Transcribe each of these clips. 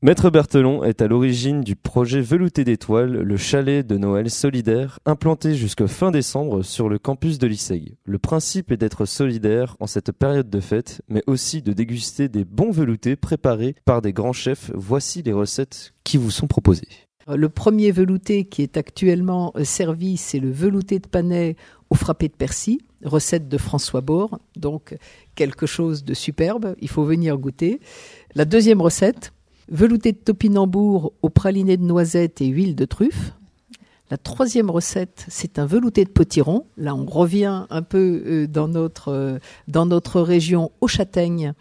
Maître Berthelon est à l'origine du projet Velouté d'étoiles, le chalet de Noël solidaire, implanté jusqu'à fin décembre sur le campus de l'ISEG. Le principe est d'être solidaire en cette période de fête, mais aussi de déguster des bons veloutés préparés par des grands chefs. Voici les recettes qui vous sont proposées. Le premier velouté qui est actuellement euh, servi, c'est le velouté de panais au frappé de persil, recette de François Bord, donc quelque chose de superbe, il faut venir goûter. La deuxième recette, velouté de topinambour au praliné de noisettes et huile de truffe. La troisième recette, c'est un velouté de potiron. Là, on revient un peu euh, dans notre, euh, dans notre région aux châtaignes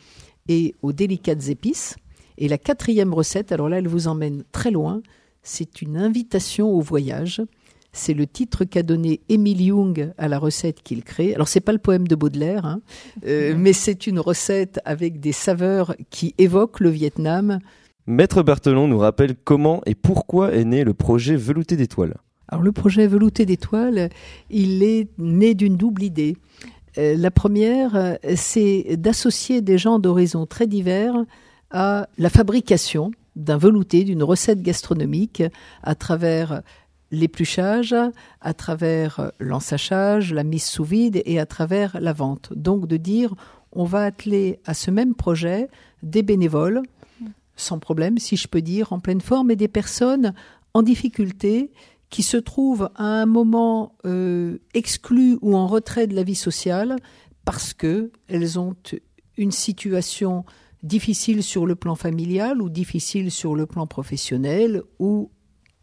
et aux délicates épices. Et la quatrième recette, alors là, elle vous emmène très loin. C'est une invitation au voyage. C'est le titre qu'a donné Émile Young à la recette qu'il crée. Alors c'est pas le poème de Baudelaire, hein, euh, mais c'est une recette avec des saveurs qui évoquent le Vietnam, Maître Berthelon nous rappelle comment et pourquoi est né le projet Velouté d'étoiles. Alors le projet Velouté d'étoiles, il est né d'une double idée. Euh, la première, c'est d'associer des gens d'horizons très divers à la fabrication d'un velouté, d'une recette gastronomique à travers l'épluchage, à travers l'ensachage, la mise sous vide et à travers la vente. Donc de dire, on va atteler à ce même projet des bénévoles sans problème, si je peux dire, en pleine forme, et des personnes en difficulté qui se trouvent à un moment euh, exclues ou en retrait de la vie sociale parce que elles ont une situation difficile sur le plan familial ou difficile sur le plan professionnel ou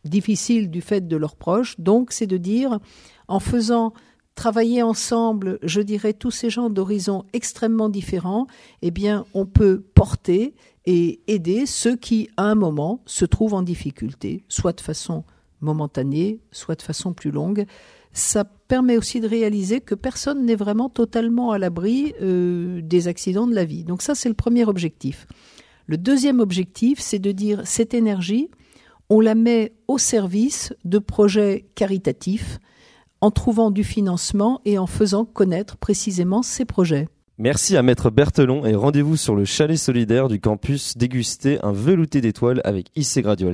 difficile du fait de leurs proches. Donc, c'est de dire, en faisant travailler ensemble, je dirais, tous ces gens d'horizons extrêmement différents, eh bien, on peut porter et aider ceux qui, à un moment, se trouvent en difficulté, soit de façon momentanée, soit de façon plus longue. Ça permet aussi de réaliser que personne n'est vraiment totalement à l'abri euh, des accidents de la vie. Donc ça, c'est le premier objectif. Le deuxième objectif, c'est de dire cette énergie, on la met au service de projets caritatifs en trouvant du financement et en faisant connaître précisément ces projets. Merci à Maître Berthelon et rendez-vous sur le chalet solidaire du campus déguster un velouté d'étoiles avec IC Radio.